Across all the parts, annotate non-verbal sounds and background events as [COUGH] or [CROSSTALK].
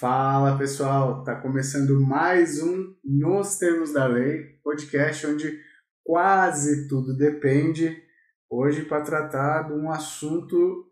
Fala pessoal, tá começando mais um Nos Termos da Lei, podcast onde quase tudo depende. Hoje para tratar de um assunto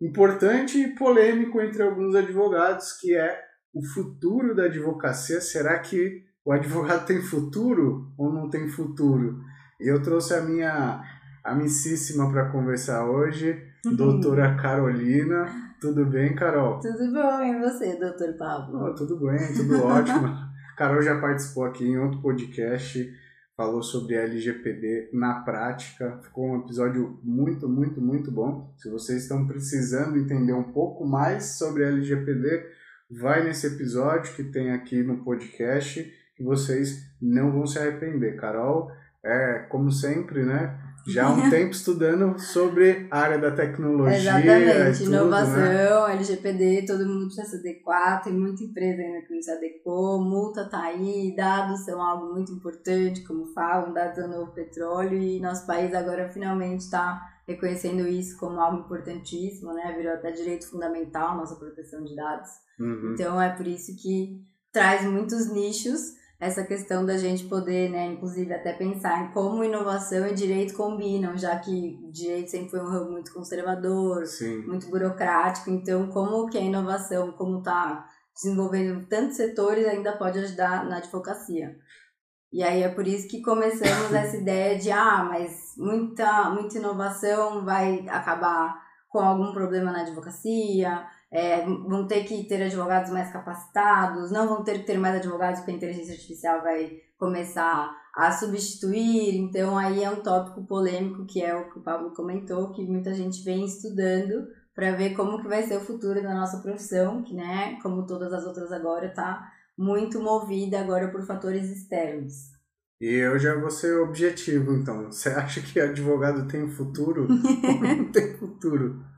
importante e polêmico entre alguns advogados, que é o futuro da advocacia. Será que o advogado [LAUGHS] tem futuro ou não tem futuro? Eu trouxe a minha amicíssima para conversar hoje, doutora Carolina. Tudo bem, Carol? Tudo bom, e você, doutor Pablo? Oh, tudo bem, tudo [LAUGHS] ótimo. Carol já participou aqui em outro podcast, falou sobre LGPD na prática. Ficou um episódio muito, muito, muito bom. Se vocês estão precisando entender um pouco mais sobre LGPD, vai nesse episódio que tem aqui no podcast que vocês não vão se arrepender. Carol, é como sempre, né? Já há um [LAUGHS] tempo estudando sobre a área da tecnologia. Exatamente, tudo, inovação, né? LGPD, todo mundo precisa se adequar, tem muita empresa ainda que não se adequou, multa tá aí, dados são algo muito importante, como falam, dados é o novo petróleo, e nosso país agora finalmente está reconhecendo isso como algo importantíssimo, né? Virou até direito fundamental nossa proteção de dados. Uhum. Então é por isso que traz muitos nichos essa questão da gente poder, né, inclusive até pensar em como inovação e direito combinam, já que direito sempre foi um ramo muito conservador, Sim. muito burocrático, então como que a inovação, como está desenvolvendo tantos setores, ainda pode ajudar na advocacia. E aí é por isso que começamos [COUGHS] essa ideia de, ah, mas muita, muita inovação vai acabar com algum problema na advocacia, é, vão ter que ter advogados mais capacitados, não vão ter que ter mais advogados porque a inteligência artificial vai começar a substituir. Então, aí é um tópico polêmico que é o que o Pablo comentou, que muita gente vem estudando para ver como que vai ser o futuro da nossa profissão, que, né, como todas as outras agora, está muito movida agora por fatores externos. E eu já vou ser objetivo, então. Você acha que advogado tem futuro ou [LAUGHS] não tem futuro?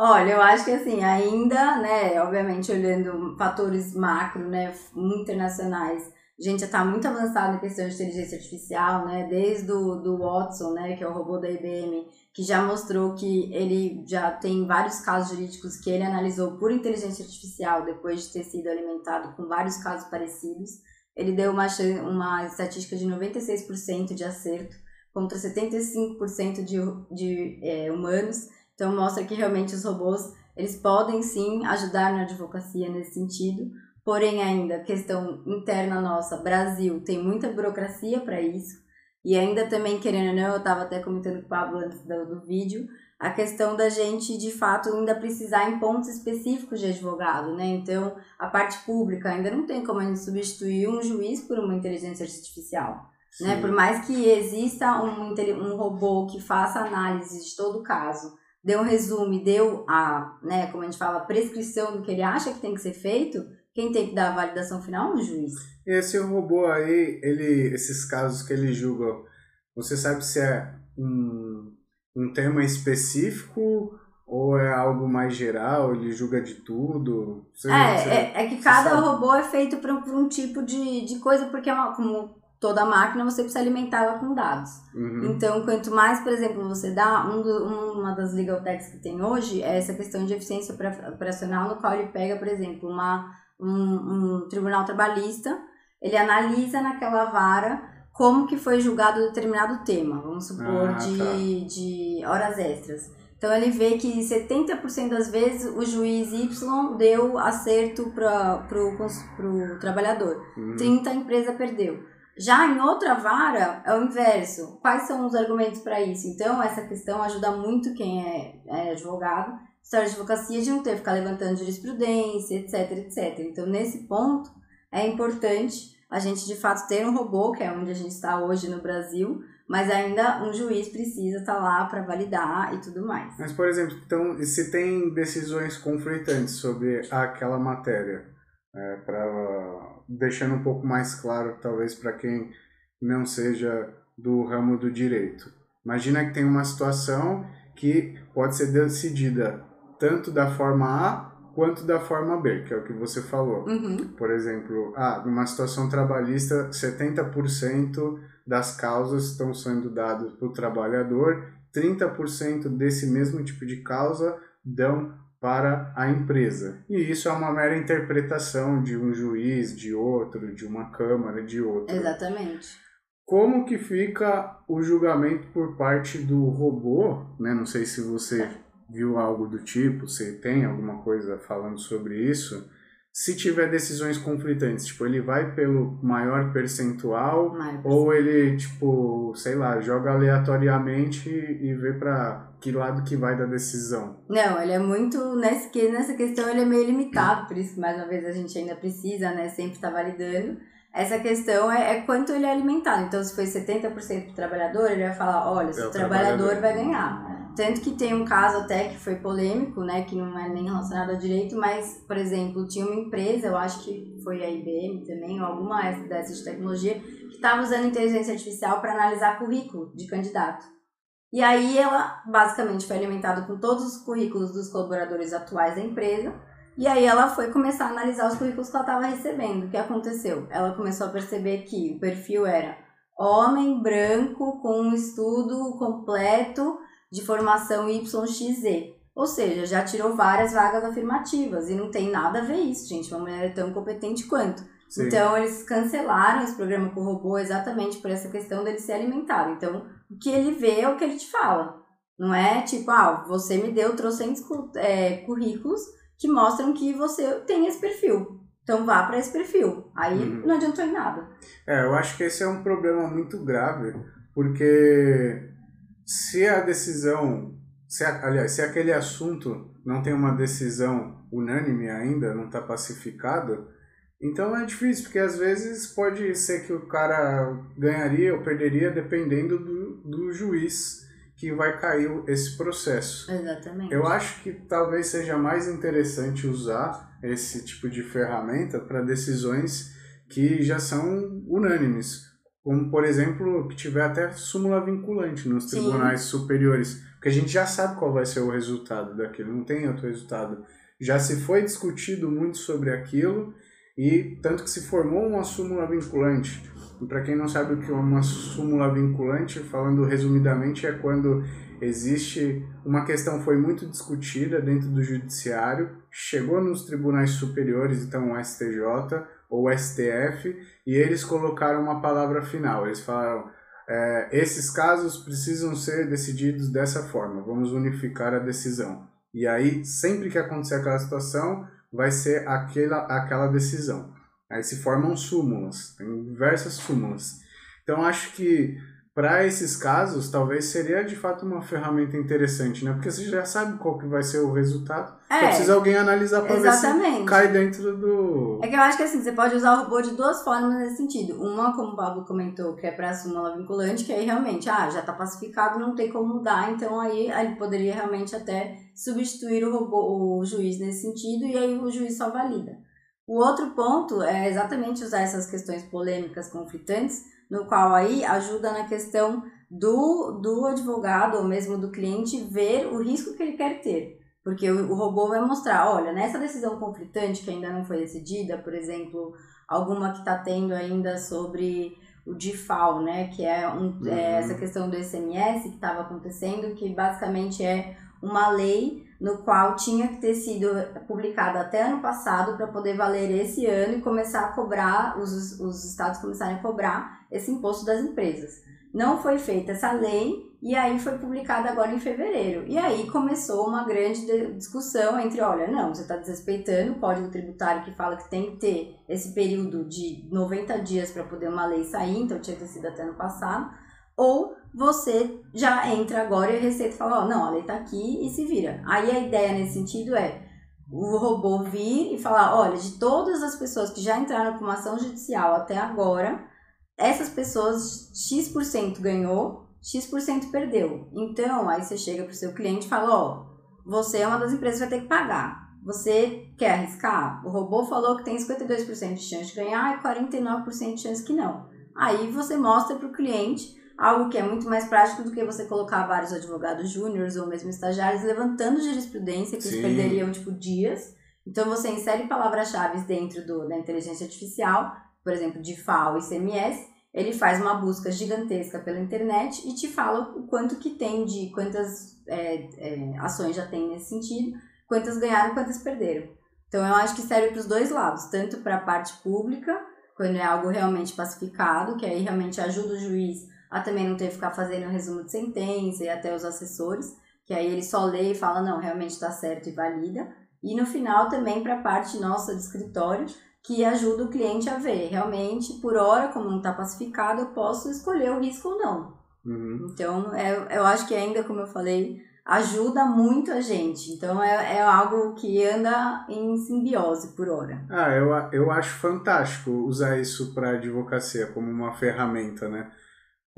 Olha, eu acho que assim, ainda, né, obviamente olhando fatores macro, né, internacionais, a gente já está muito avançado em questão de inteligência artificial, né, desde o do Watson, né, que é o robô da IBM, que já mostrou que ele já tem vários casos jurídicos que ele analisou por inteligência artificial depois de ter sido alimentado com vários casos parecidos. Ele deu uma, uma estatística de 96% de acerto contra 75% de, de é, humanos então mostra que realmente os robôs eles podem sim ajudar na advocacia nesse sentido, porém ainda questão interna nossa, Brasil tem muita burocracia para isso e ainda também querendo ou não, eu estava até comentando com o Pablo antes do, do vídeo, a questão da gente de fato ainda precisar em pontos específicos de advogado, né? Então a parte pública ainda não tem como a gente substituir um juiz por uma inteligência artificial. Né? Por mais que exista um, um robô que faça análise de todo o caso, deu um resumo, deu a, né, como a gente fala, a prescrição do que ele acha que tem que ser feito, quem tem que dar a validação final é o juiz. Esse robô aí, ele, esses casos que ele julga, você sabe se é um, um tema específico ou é algo mais geral, ele julga de tudo? Você, é, você, é, é, que cada robô é feito por, por um tipo de, de coisa, porque é uma, como toda máquina você precisa alimentá-la com dados. Uhum. Então, quanto mais, por exemplo, você dá, um do, uma das legal techs que tem hoje é essa questão de eficiência operacional, no qual ele pega, por exemplo, uma, um, um tribunal trabalhista, ele analisa naquela vara como que foi julgado determinado tema, vamos supor, Ah, de, tá. de horas extras. Então ele vê que 70% das vezes o juiz Y deu acerto para o trabalhador, Uhum. 30% a empresa perdeu. Já em outra vara, é o inverso. Quais são os argumentos para isso? Então, essa questão ajuda muito quem é, é advogado, história de advocacia, de não ter que ficar levantando jurisprudência, etc, etc. Então, nesse ponto, é importante a gente, de fato, ter um robô, que é onde a gente está hoje no Brasil, mas ainda um juiz precisa estar lá para validar e tudo mais. Mas, por exemplo, então, se tem decisões conflitantes sobre aquela matéria, é, para deixando um pouco mais claro, talvez para quem não seja do ramo do direito. Imagina que tem uma situação que pode ser decidida tanto da forma A quanto da forma B, que é o que você falou. Uhum. Por exemplo, ah, numa situação trabalhista, 70% das causas estão sendo dadas para o trabalhador, 30% desse mesmo tipo de causa dão para a empresa. E isso é uma mera interpretação de um juiz, de outro, de uma câmara, de outro. Exatamente. Como que fica o julgamento por parte do robô, né? Não sei se você viu algo do tipo, se tem alguma coisa falando sobre isso. Se tiver decisões conflitantes, tipo, ele vai pelo maior percentual Maior ou ele, tipo, sei lá, joga aleatoriamente e vê para que lado que vai da decisão. Não, ele é muito. Nessa, nessa questão ele é meio limitado, por isso que mais uma vez a gente ainda precisa, né? Sempre estar validando. Essa questão é, é quanto ele é alimentado. Então, se foi 70% para o trabalhador, ele vai falar: olha, se É o o trabalhador trabalhador. vai ganhar. Tanto que tem um caso até que foi polêmico, né? Que não é nem relacionado ao direito, mas, por exemplo, tinha uma empresa, eu acho que foi a IBM também, ou alguma dessas de tecnologia, que estava usando inteligência artificial para analisar currículo de candidato. E aí ela basicamente foi alimentada com todos os currículos dos colaboradores atuais da empresa. E aí ela foi começar a analisar os currículos que ela estava recebendo. O que aconteceu? Ela começou a perceber que o perfil era homem branco com um estudo completo de formação YXZ. Ou seja, já tirou várias vagas afirmativas. E não tem nada a ver isso, gente. Uma mulher é tão competente quanto. Sim. Então, eles cancelaram esse programa com o robô exatamente por essa questão dele ser alimentado. Então, o que ele vê é o que ele te fala. Não é tipo, ah, você me deu trocentos cu- é, currículos que mostram que você tem esse perfil. Então, vá para esse perfil. Aí, Uhum. não adiantou em nada. É, eu acho que esse é um problema muito grave, porque se a decisão, se a- aliás, se aquele assunto não tem uma decisão unânime ainda, não está pacificado, então é difícil, porque às vezes pode ser que o cara ganharia ou perderia dependendo do, do juiz que vai cair esse processo. Exatamente. Eu acho que talvez seja mais interessante usar esse tipo de ferramenta para decisões que já são unânimes, como por exemplo que tiver até súmula vinculante nos Sim. tribunais superiores, porque a gente já sabe qual vai ser o resultado daquilo, não tem outro resultado. Já se foi discutido muito sobre aquilo e tanto que se formou uma súmula vinculante. E para quem não sabe o que é uma súmula vinculante, falando resumidamente, é quando existe uma questão foi muito discutida dentro do judiciário, chegou nos tribunais superiores, então o STJ ou STF, e eles colocaram uma palavra final. Eles falaram: é, esses casos precisam ser decididos dessa forma, vamos unificar a decisão. E aí, sempre que acontecer aquela situação, vai ser aquela, aquela decisão. Aí se formam súmulas, tem diversas súmulas. Então acho que para esses casos talvez seria de fato uma ferramenta interessante, né? Porque você já sabe qual que vai ser o resultado. Só É, precisa alguém analisar para ver se cai dentro do. É que eu acho que assim, você pode usar o robô de duas formas nesse sentido. Uma, como o Pablo comentou, que é para súmula vinculante, que aí realmente, ah, já tá pacificado, não tem como mudar, então aí ele poderia realmente até substituir o robô, o juiz nesse sentido, e aí o juiz só valida. O outro ponto é exatamente usar essas questões polêmicas, conflitantes, no qual aí ajuda na questão do, do advogado ou mesmo do cliente ver o risco que ele quer ter. Porque o, o robô vai mostrar, olha, nessa decisão conflitante que ainda não foi decidida, por exemplo, alguma que está tendo ainda sobre o DIFAL, né, que é, um, Uhum. é essa questão do SMS que estava acontecendo, que basicamente é uma lei no qual tinha que ter sido publicada até ano passado para poder valer esse ano e começar a cobrar, os, os estados começarem a cobrar esse imposto das empresas. Não foi feita essa lei e aí foi publicada agora em fevereiro. E aí começou uma grande de- discussão entre, olha, não, você está desrespeitando o Código Tributário que fala que tem que ter esse período de 90 dias para poder uma lei sair, então tinha que ter sido até ano passado, ou você já entra agora e a Receita fala, ó, não, a lei tá aqui e se vira. Aí a ideia nesse sentido é o robô vir e falar, olha, de todas as pessoas que já entraram com uma ação judicial até agora, essas pessoas X% ganhou, X% perdeu. Então, aí você chega pro seu cliente e fala, ó, você é uma das empresas que vai ter que pagar. Você quer arriscar? O robô falou que tem 52% de chance de ganhar e 49% de chance que não. Aí você mostra para o cliente algo que é muito mais prático do que você colocar vários advogados júniores ou mesmo estagiários levantando jurisprudência que Sim. eles perderiam tipo dias. Então você insere palavras-chave dentro do, da inteligência artificial, por exemplo, de FAO e CMS, ele faz uma busca gigantesca pela internet e te fala o quanto que tem de quantas é, é, ações já tem nesse sentido quantas ganharam, quantas perderam. Então eu acho que serve para os dois lados, tanto para a parte pública, quando é algo realmente pacificado, que aí realmente ajuda o juiz a também não ter que ficar fazendo um resumo de sentença e até os assessores, que aí ele só lê e fala, não, realmente está certo e valida. E no final também para a parte nossa de escritório, que ajuda o cliente a ver, realmente, por hora, como não está pacificado, eu posso escolher o risco ou não. Uhum. Então, é, eu acho que ainda, como eu falei, ajuda muito a gente. Então, é, é algo que anda em simbiose por hora. Ah, eu, eu acho fantástico usar isso para advocacia como uma ferramenta, né?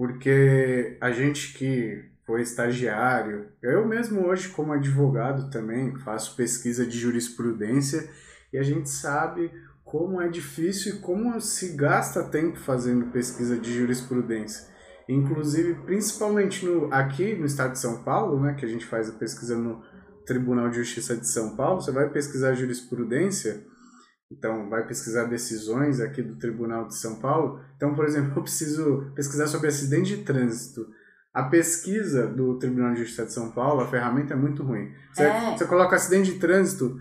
Porque a gente que foi estagiário, eu mesmo hoje como advogado também faço pesquisa de jurisprudência e a gente sabe como é difícil e como se gasta tempo fazendo pesquisa de jurisprudência. Inclusive, principalmente no, aqui no estado de São Paulo, né, que a gente faz a pesquisa no Tribunal de Justiça de São Paulo, você vai pesquisar jurisprudência, então vai pesquisar decisões aqui do Tribunal de São Paulo. Então, por exemplo, [LAUGHS] eu preciso pesquisar sobre acidente de trânsito. A pesquisa do Tribunal de Justiça de São Paulo, a ferramenta é muito ruim. Você, É. você coloca acidente de trânsito,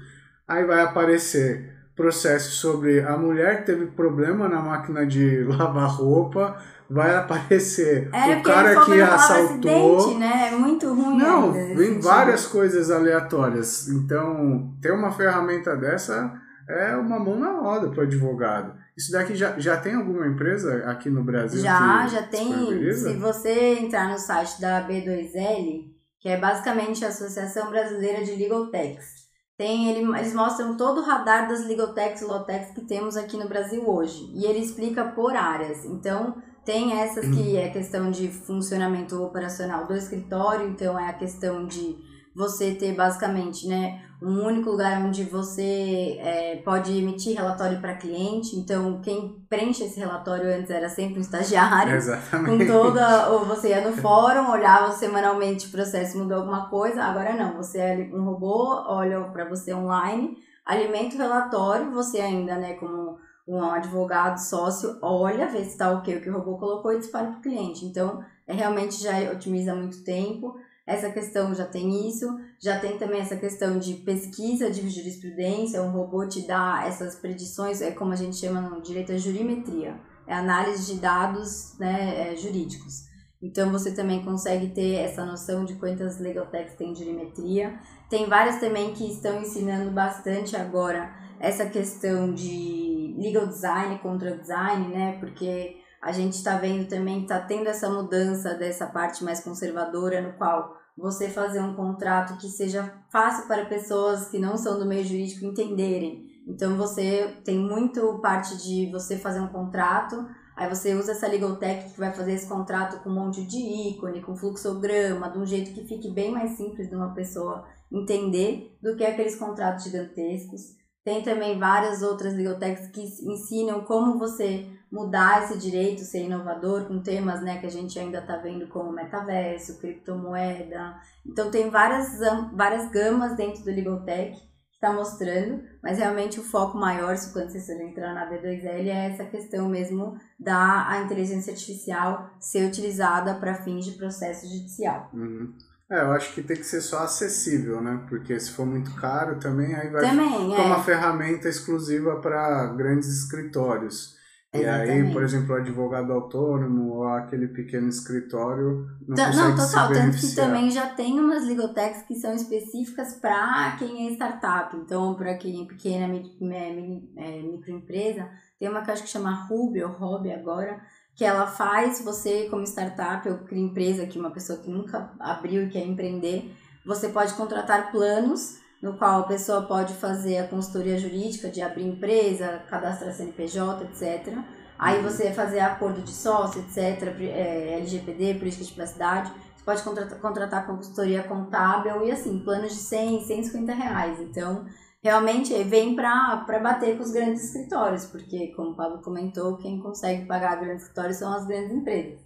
aí vai aparecer processo sobre a mulher que teve problema na máquina de [LAUGHS] lavar roupa, vai aparecer É, o cara que assaltou. acidente, né? É muito ruim. Não, ainda vem várias coisas aleatórias. Então, ter uma ferramenta dessa é uma mão na roda para o advogado. Isso daqui já, já tem alguma empresa aqui no Brasil? Já, já tem. Se você entrar no site da B2L, que é basicamente a Associação Brasileira de Legal Techs, tem, ele, eles mostram todo o radar das Legal Techs e Techs que temos aqui no Brasil hoje. E ele explica por áreas. Então, tem essas que é questão de funcionamento operacional do escritório, então é a questão de você ter basicamente né, um único lugar onde você é, pode emitir relatório para cliente. Então, quem preenche esse relatório antes era sempre um estagiário. [LAUGHS] Exatamente. Com toda. Ou você ia no fórum, olhava semanalmente o processo, mudou alguma coisa. Agora não, você é um robô, olha para você online, alimenta o relatório, você ainda, né, como um advogado sócio, olha, vê se está ok o que o robô colocou e dispara para o cliente. Então, é, realmente já otimiza muito tempo. Essa questão já tem isso, já tem também essa questão de pesquisa de jurisprudência, um robô te dá essas predições, é como a gente chama no direito a jurimetria, é análise de dados né, é, jurídicos. Então você também consegue ter essa noção de quantas legal techs tem jurimetria. Tem várias também que estão ensinando bastante agora essa questão de legal design contra design, né? Porque a gente está vendo também está tendo essa mudança dessa parte mais conservadora, no qual você fazer um contrato que seja fácil para pessoas que não são do meio jurídico entenderem. Então você tem muito parte de você fazer um contrato, aí você usa essa legal tech que vai fazer esse contrato com um monte de ícone, com fluxograma, de um jeito que fique bem mais simples de uma pessoa entender do que aqueles contratos gigantescos. Tem também várias outras legal techs que ensinam como você mudar esse direito, ser inovador com temas né, que a gente ainda está vendo como metaverso, criptomoeda. Então tem várias, várias gamas dentro do Legal Tech que está mostrando, mas realmente o foco maior, se quando você entrar na B2L, é essa questão mesmo da a inteligência artificial ser utilizada para fins de processo judicial. Uhum. É, eu acho que tem que ser só acessível, né? Porque se for muito caro também, aí vai Também, ficar é. uma ferramenta exclusiva para grandes escritórios. E aí, Exatamente. por exemplo, o advogado autônomo ou aquele pequeno escritório não Tá- consegue Não, total. Tanto que também já tem umas legal techs que são específicas para quem é startup. Então, para quem é pequena é, microempresa, tem uma acho que chama Ruby ou Hobby agora, que ela faz você, como startup ou empresa, que uma pessoa que nunca abriu e quer empreender, você pode contratar planos no qual a pessoa pode fazer a consultoria jurídica de abrir empresa, cadastrar CNPJ, etc. Aí Uhum. você fazer acordo de sócio, etc., é, LGPD, política de privacidade. Você pode contratar, contratar consultoria contábil e assim, planos de 100, 150 reais. Então, realmente vem para bater com os grandes escritórios, porque, como o Pablo comentou, quem consegue pagar grandes escritórios são as grandes empresas.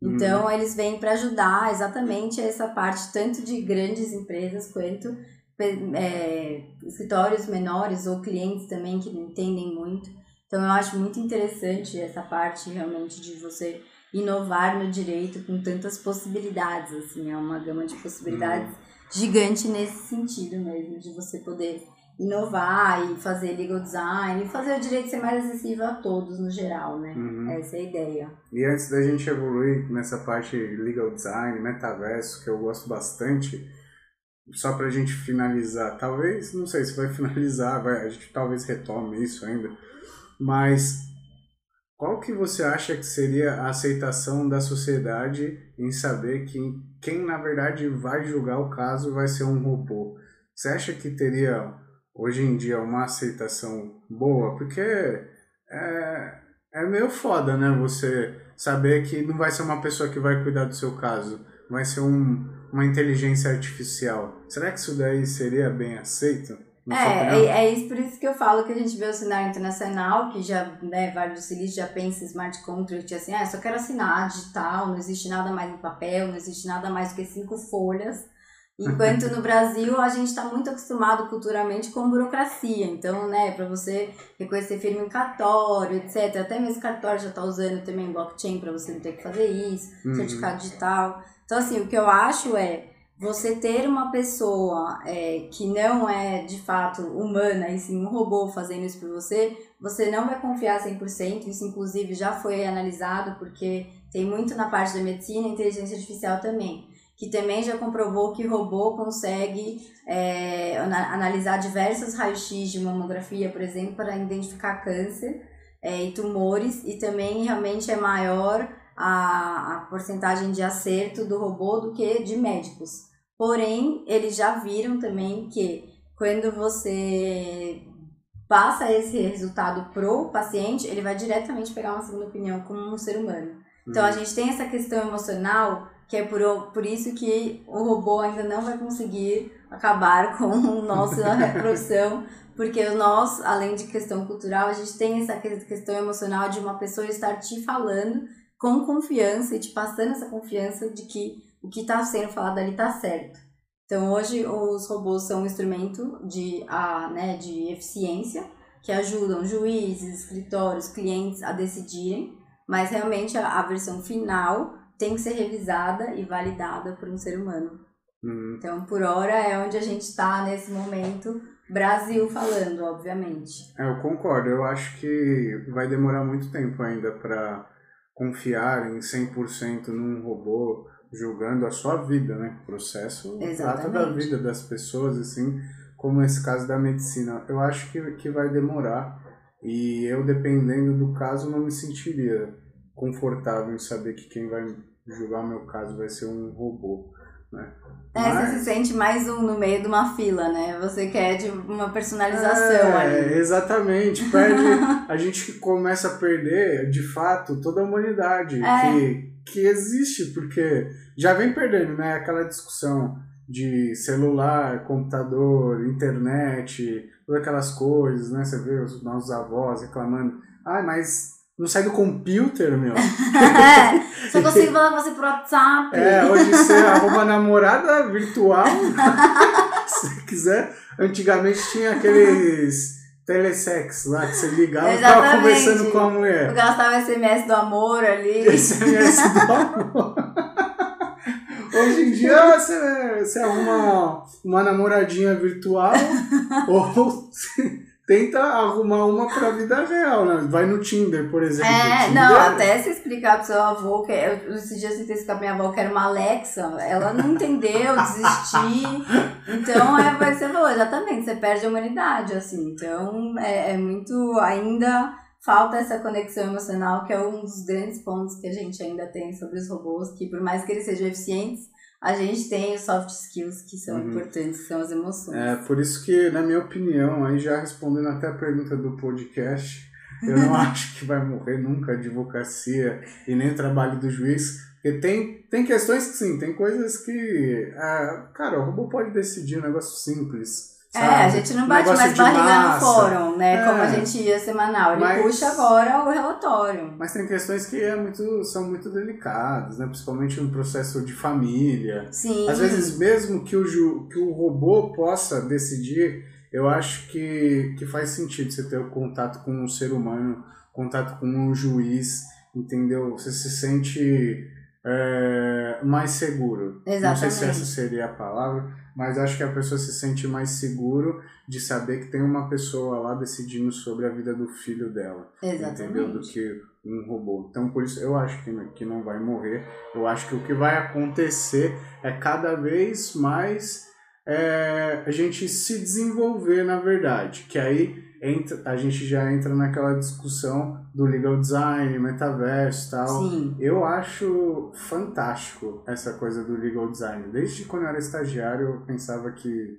Então, eles vêm para ajudar exatamente essa parte, tanto de grandes empresas quanto é, escritórios menores ou clientes também que não entendem muito. Então, eu acho muito interessante essa parte realmente de você inovar no direito com tantas possibilidades, assim, é uma gama de possibilidades gigante nesse sentido mesmo, de você poder inovar e fazer legal design e fazer o direito ser mais acessível a todos no geral, né? Uhum. Essa é a ideia. E antes da gente evoluir nessa parte legal design, metaverso, que eu gosto bastante, só pra gente finalizar, talvez, não sei se vai [LAUGHS] finalizar, vai, a gente talvez retome isso ainda, mas qual que você acha que seria a aceitação da sociedade em saber que quem na verdade vai julgar o caso vai ser um robô? Você acha que teria hoje em dia uma aceitação boa, porque é, é meio foda, né? Você saber que não vai ser uma pessoa que vai cuidar do seu caso, vai ser um, uma inteligência artificial. Será que isso daí seria bem aceito? É, é, é, isso por isso que eu falo que a gente vê o cenário internacional, que já, né, Vale do Silício já pensa em smart contract, assim, ah, só quero assinar digital, não existe nada mais em papel, não existe nada mais do que cinco folhas [LAUGHS] Enquanto no Brasil a gente está muito acostumado culturalmente com burocracia. Então, né, para você reconhecer firma em cartório, etc. Até mesmo cartório já está usando também blockchain para você não ter que fazer isso, uhum. certificado digital. Então, assim, o que eu acho é você ter uma pessoa é, que não é de fato humana, e sim um robô fazendo isso por você, você não vai confiar 100%. Isso, inclusive, já foi analisado, porque tem muito na parte da medicina e inteligência artificial também que também já comprovou que robô consegue é, analisar diversos raios-x de mamografia, por exemplo, para identificar câncer é, e tumores, e também realmente é maior a, a porcentagem de acerto do robô do que de médicos. Porém, eles já viram também que quando você passa esse resultado pro paciente, ele vai diretamente pegar uma segunda opinião como um ser humano. Então, a uhum. gente tem essa questão emocional que é por, por isso que o robô ainda não vai conseguir acabar [LAUGHS] com nossa [LAUGHS] reprodução, porque nós, além de questão cultural, a gente tem essa questão emocional de uma pessoa estar te falando com confiança e te passando essa confiança de que o que está sendo falado ali está certo. Então, hoje, os robôs são um instrumento de, a, né, de eficiência que ajudam juízes, escritórios, clientes a decidirem, mas realmente a, a versão final tem que ser revisada e validada por um ser humano. Uhum. Então, por hora, é onde a gente está nesse momento, Brasil falando, obviamente. É, eu concordo. Eu acho que vai demorar muito tempo ainda para confiar em 100% num robô julgando a sua vida, né? O processo trata da vida das pessoas, assim, como esse caso da medicina. Eu acho que, que vai demorar e eu, dependendo do caso, não me sentiria confortável em saber que quem vai julgar o meu caso vai ser um robô. Né? É, Mas... você se sente mais um no meio de uma fila, né? Você quer de uma personalização é, ali. Exatamente. Perde, [LAUGHS] a gente começa a perder, de fato, toda a humanidade é. que, que existe, porque já vem perdendo, né? Aquela discussão de celular, computador, internet, todas aquelas coisas, né? Você vê os nossos avós reclamando, ah, mas não sai do computer, meu. é, só consigo [LAUGHS] falar com você por WhatsApp. É, hoje você arruma namorada virtual. [LAUGHS] se quiser. Antigamente tinha aqueles telesex lá que você ligava e tava conversando com a mulher. Porque ela tava SMS do amor ali. [LAUGHS] SMS do amor. Hoje em dia você, você arruma uma namoradinha virtual ou tenta arrumar uma pra vida real, né? Vai no Tinder, por exemplo. É, Tinder, não, até se explicar pro seu avô, que eu, esses dias eu tentei explicar pra minha avó que era uma Alexa, ela não entendeu, [LAUGHS] desistiu. Então, é o que você falou, exatamente, você perde a humanidade, assim. Então, é, é muito, ainda falta essa conexão emocional, que é um dos grandes pontos que a gente ainda tem sobre os robôs, que por mais que eles sejam eficientes, a gente tem os soft skills que são uhum. importantes, que são as emoções. É, por isso que, na minha opinião, aí já respondendo até a pergunta do podcast, eu não [LAUGHS] acho que vai morrer nunca a advocacia e nem o trabalho do juiz, porque tem, tem questões que sim, tem coisas que, ah, cara, o robô pode decidir um negócio simples, Sabe? É, a gente não bate mais barriga massa. no fórum, né? É. Como a gente ia semanal. Ele mas, puxa agora o relatório. Mas tem questões que é muito, são muito delicadas, né? Principalmente no processo de família. Sim. Às vezes, mesmo que o, ju, que o robô possa decidir, eu acho que, que faz sentido você ter o contato com um ser humano, contato com um juiz, entendeu? Você se sente é, mais seguro. Exatamente. Não sei se essa seria a palavra, mas acho que a pessoa se sente mais seguro de saber que tem uma pessoa lá decidindo sobre a vida do filho dela. Exatamente. Entendeu? Do que um robô. Então, por isso, eu acho que, que não vai morrer. Eu acho que o que vai acontecer é cada vez mais é, a gente se desenvolver, na verdade. Que aí entra, a gente já entra naquela discussão do legal design, metaverso e tal. Sim. Eu acho fantástico essa coisa do legal design. Desde quando eu era estagiário, eu pensava que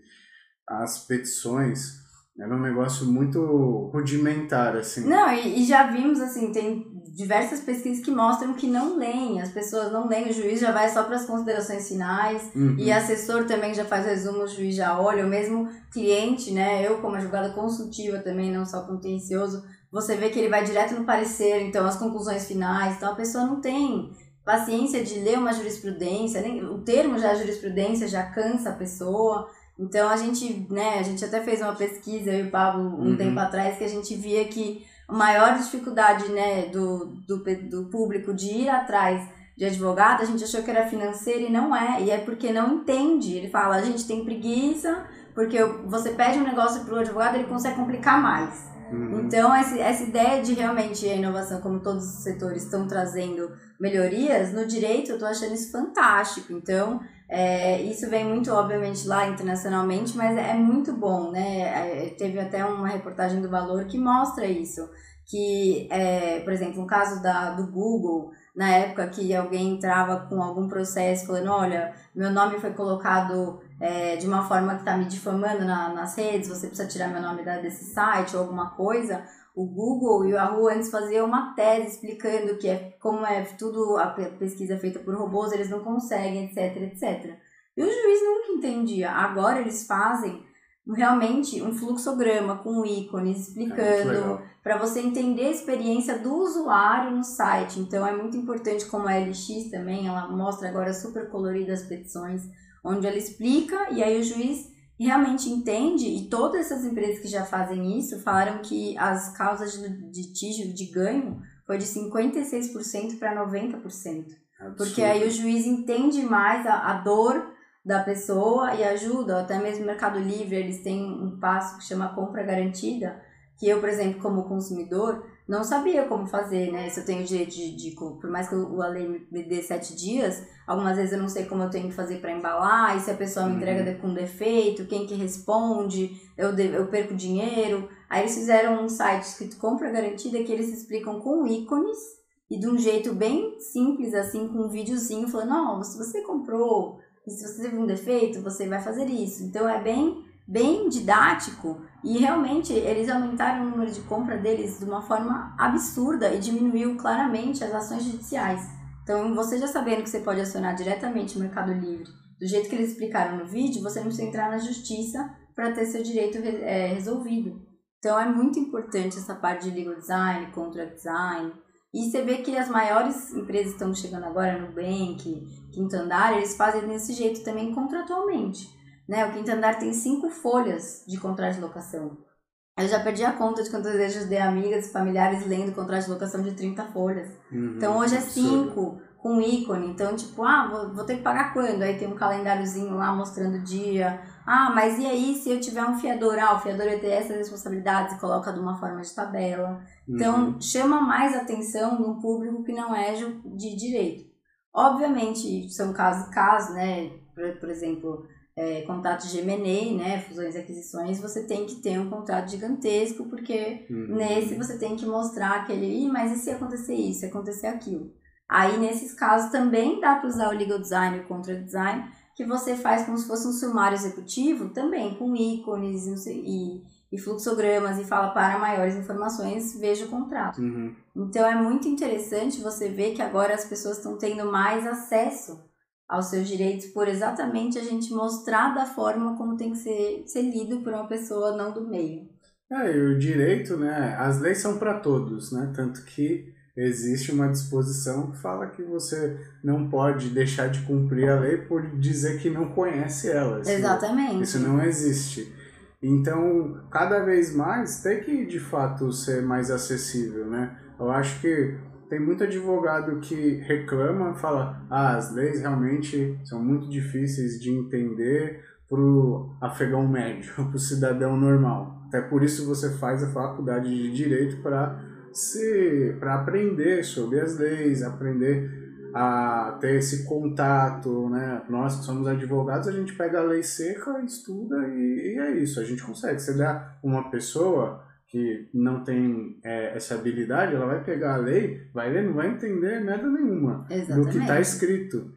as petições era um negócio muito rudimentar, assim. Não, e, e, já vimos, assim, tem diversas pesquisas que mostram que não leem, as pessoas não leem, o juiz já vai só para as considerações finais, Uhum. e assessor também já faz resumo, o juiz já olha, o mesmo cliente, né, eu como advogada consultiva também, não só contencioso, você vê que ele vai direto no parecer, então as conclusões finais, então a pessoa não tem paciência de ler uma jurisprudência, nem, o termo já jurisprudência já cansa a pessoa, então a gente, né, a gente até fez uma pesquisa, eu e o Pablo, um Uhum. tempo atrás, que a gente via que maior dificuldade, né, do, do, do público de ir atrás de advogado, a gente achou que era financeira e não é, e é porque não entende. Ele fala, a gente tem preguiça, porque você pede um negócio pro advogado, ele consegue complicar mais. Uhum. Então, essa, essa ideia de realmente a inovação, como todos os setores estão trazendo melhorias, no direito eu tô achando isso fantástico. Então, é, isso vem muito, obviamente, lá internacionalmente, mas é muito bom, né? É, teve até uma reportagem do Valor que mostra isso. Que, é, por exemplo, no caso da, do Google, na época que alguém entrava com algum processo falando, olha, meu nome foi colocado é, de uma forma que está me difamando na, nas redes, você precisa tirar meu nome desse site ou alguma coisa, o Google e o Yahoo antes faziam uma tese explicando que é como é tudo a pesquisa feita por robôs, eles não conseguem, etc, etc. E o juiz nunca entendia. Agora eles fazem realmente um fluxograma com ícones explicando para você entender a experiência do usuário no site. Então é muito importante como a LX também, ela mostra agora super colorida as petições, onde ela explica e aí o juiz realmente entende, e todas essas empresas que já fazem isso falaram que as causas de litígio de ganho foi de 56% para 90%. Absurdo. Porque aí o juiz entende mais a, a dor da pessoa e ajuda, até mesmo Mercado Livre eles têm um passo que chama compra garantida, que eu, por exemplo, como consumidor, não sabia como fazer, né? Se eu tenho direito de, de, por mais que o a lei me dê sete dias, algumas vezes eu não sei como eu tenho que fazer para embalar, e se a pessoa me entrega com defeito, quem que responde, eu, de, eu perco dinheiro. Aí eles fizeram um site escrito compra garantida que eles explicam com ícones e de um jeito bem simples, assim, com um videozinho falando, não, se você comprou, e se você teve um defeito, você vai fazer isso. Então é bem bem didático e realmente eles aumentaram o número de compra deles de uma forma absurda e diminuiu claramente as ações judiciais. Então, você já sabendo que você pode acionar diretamente o Mercado Livre, do jeito que eles explicaram no vídeo, você não precisa entrar na justiça para ter seu direito é, resolvido. Então, é muito importante essa parte de legal design, contract design. E você vê que as maiores empresas estão chegando agora, Nubank, Quinto Andar, eles fazem desse jeito também contratualmente. Né? O quinto andar tem cinco folhas de contrato de locação. Eu já perdi a conta de quantas vezes eu dei amigas e familiares lendo contrato de locação de 30 folhas. Uhum. Então hoje é cinco com ícone. Então, tipo, ah, vou, vou ter que pagar quando? Aí tem um calendáriozinho lá mostrando o dia. Ah, mas e aí se eu tiver um fiador? Ah, o fiador vai ter essas responsabilidades e coloca de uma forma de tabela. Então, Uhum. chama mais atenção no público que não é de direito. Obviamente, são casos casos, né? Por, por exemplo, é, contrato de M&A, né? Fusões e aquisições, você tem que ter um contrato gigantesco, porque Uhum. nesse você tem que mostrar aquele, Ih, mas e se acontecer isso, se acontecer aquilo? Aí, nesses casos, também dá para usar o legal design e o contract design, que você faz como se fosse um sumário executivo, também com ícones e, e, e fluxogramas, e fala para maiores informações, veja o contrato. Uhum. Então, é muito interessante você ver que agora as pessoas estão tendo mais acesso aos seus direitos por exatamente a gente mostrar da forma como tem que ser, ser lido por uma pessoa não do meio. É, e o direito, né? As leis são para todos, né? Tanto que existe uma disposição que fala que você não pode deixar de cumprir a lei por dizer que não conhece ela. Isso- Exatamente. Isso não existe. Então, cada vez mais tem que de fato ser mais acessível, né? Eu acho que tem muito advogado que reclama, fala, ah, as leis realmente são muito difíceis de entender para o afegão médio, [LAUGHS] para o cidadão normal. Até por isso você faz a faculdade de direito para se para aprender sobre as leis, aprender a ter esse contato, né? Nós que somos advogados, a gente pega a lei seca, estuda e, e é isso, a gente consegue. Se der uma pessoa que não tem é, essa habilidade, ela vai pegar a lei, vai ler, não vai entender nada nenhuma Exatamente. do que está escrito.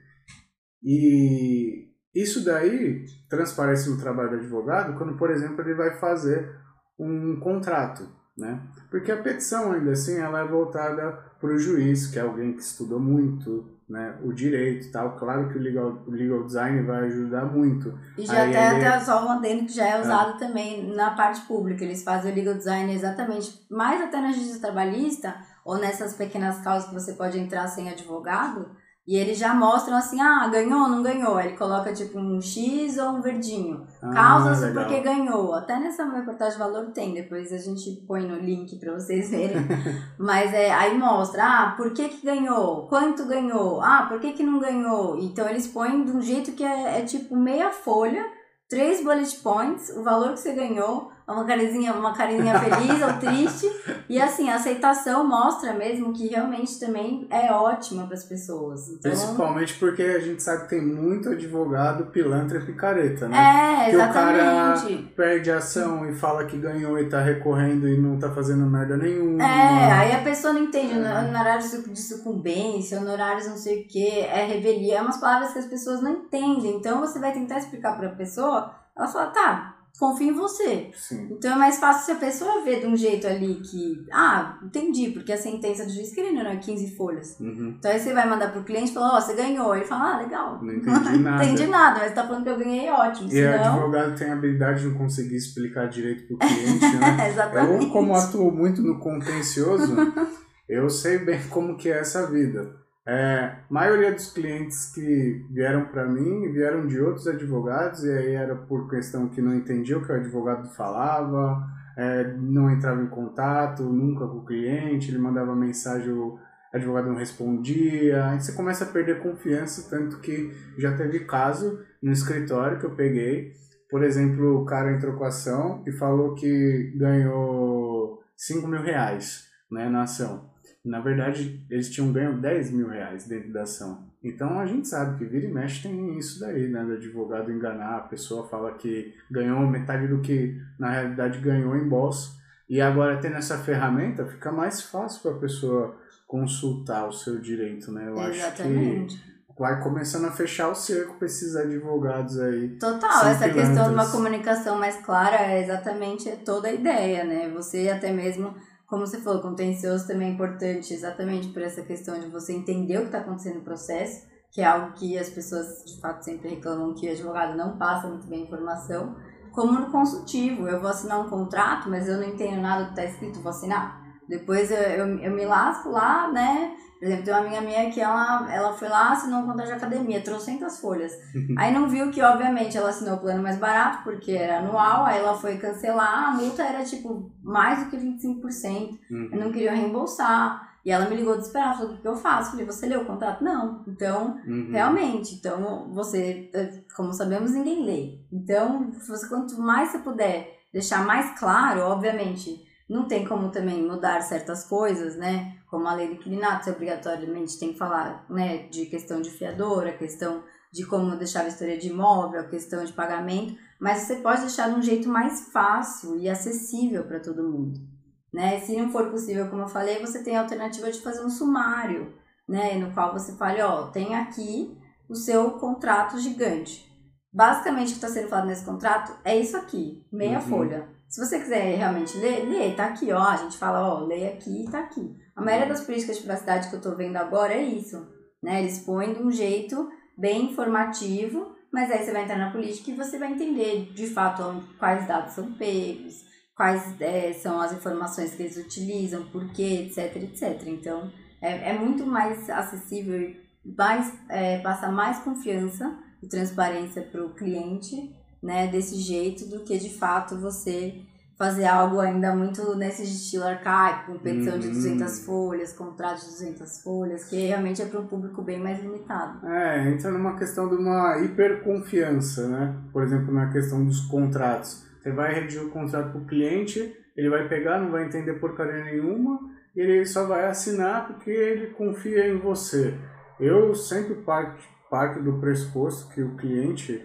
E isso daí transparece no trabalho do advogado quando, por exemplo, ele vai fazer um contrato, né? Porque a petição, ainda assim, ela é voltada para o juiz, que é alguém que estudou muito né, o direito e tal. Claro que o legal, o legal design vai ajudar muito. E já Aí até, ele... até só um adendo que já é usado é. também na parte pública. Eles fazem o legal design exatamente, mais até na justiça trabalhista, ou nessas pequenas causas que você pode entrar sem advogado, e eles já mostram assim, ah, ganhou, não ganhou. Ele coloca tipo um X ou um verdinho. Ah, Causas porque ganhou. Até nessa reportagem de valor tem, depois a gente põe no link para vocês verem. [LAUGHS] Mas é, aí mostra, ah, por que que ganhou? Quanto ganhou? Ah, por que que não ganhou? Então eles põem de um jeito que é, é tipo meia folha, três bullet points, o valor que você ganhou, uma carinha, uma carinha feliz ou triste. E assim, a aceitação mostra mesmo que realmente também é ótima para as pessoas. Então... Principalmente porque a gente sabe que tem muito advogado pilantra e picareta, né? É, que exatamente. Que o cara perde a ação e fala que ganhou e tá recorrendo e não tá fazendo merda nenhuma. É, aí a pessoa não entende. É. Honorários de sucumbência, honorários não sei o que, é revelia. É umas palavras que as pessoas não entendem. Então você vai tentar explicar para a pessoa, ela fala, tá, confio em você. Sim. Então é mais fácil se a pessoa ver de um jeito ali que, ah, entendi, porque a sentença do juiz querendo não é 15 folhas. Uhum. Então aí você vai mandar pro cliente e falar, ó, oh, você ganhou. Ele fala, ah, legal. Não entendi [LAUGHS] nada. não entendi nada, mas tá falando que eu ganhei, ótimo. E Senão... advogado tem a habilidade de não conseguir explicar direito pro cliente, né? [LAUGHS] Exatamente. Eu, como atuo muito no contencioso, eu sei bem como que é essa vida. É, maioria dos clientes que vieram para mim vieram de outros advogados, e aí era por questão que não entendia o que o advogado falava, é, não entrava em contato nunca com o cliente, ele mandava mensagem, o advogado não respondia, aí você começa a perder confiança, tanto que já teve caso no escritório que eu peguei, por exemplo, o cara entrou com a ação e falou que ganhou 5 mil reais né, na ação. Na verdade, eles tinham ganho 10 mil reais dentro da ação. Então a gente sabe que vira e mexe tem isso daí, né? Do advogado enganar, a pessoa fala que ganhou metade do que na realidade ganhou em bolsa. E agora tendo essa ferramenta, fica mais fácil para a pessoa consultar o seu direito, né? Eu Exatamente. acho que vai começando a fechar o cerco para esses advogados aí. Total, essa questão de uma comunicação mais clara é exatamente toda a ideia, né? Você até mesmo como você falou, contencioso também é importante exatamente por essa questão de você entender o que está acontecendo no processo, que é algo que as pessoas de fato sempre reclamam que o advogado não passa muito bem a informação. Como no consultivo, eu vou assinar um contrato, mas eu não entendo nada do que está escrito, vou assinar. Depois eu, eu, eu me lasco lá, né? Por exemplo, tem uma amiga minha que ela, ela foi lá, assinou um contrato de academia, trouxe folhas. aí não viu que, obviamente, ela assinou o plano mais barato, porque era anual, aí ela foi cancelar, a multa era, tipo, mais do que 25%. Uhum. Eu não queria reembolsar. E ela me ligou desesperada, falou, o que eu faço? Eu falei, você leu o contrato? Não. Então, uhum. realmente, então, você, como sabemos, ninguém lê. Então, você, quanto mais você puder deixar mais claro, obviamente, não tem como também mudar certas coisas, né? Como a lei do inquilinato, você obrigatoriamente tem que falar, né, de questão de fiador, a questão de como deixar a vistoria de imóvel, a questão de pagamento, mas você pode deixar de um jeito mais fácil e acessível para todo mundo, né? Se não for possível, como eu falei, você tem a alternativa de fazer um sumário, né, no qual você fale, ó, tem aqui o seu contrato gigante. Basicamente, o que está sendo falado nesse contrato é isso aqui, meia uhum. folha se você quiser realmente ler, lê, tá aqui, ó. A gente fala, ó, lê aqui e tá aqui. A maioria das políticas de privacidade que eu tô vendo agora é isso, né? Eles põem de um jeito bem informativo, mas aí você vai entrar na política e você vai entender de fato quais dados são pegos, quais é, são as informações que eles utilizam, por quê, etc, etc. Então, é, é muito mais acessível e mais, é, passa mais confiança e transparência para o cliente né, desse jeito do que de fato você fazer algo ainda muito nesse estilo arcaico, com petição Uhum. de 200 folhas, contrato de 200 folhas, que realmente é para um público bem mais limitado. É, entra numa questão de uma hiperconfiança, né? Por exemplo, na questão dos contratos. Você vai redigir o contrato para o cliente, ele vai pegar, não vai entender porcaria nenhuma, e ele só vai assinar porque ele confia em você. Eu sempre parto, parto do pressuposto que o cliente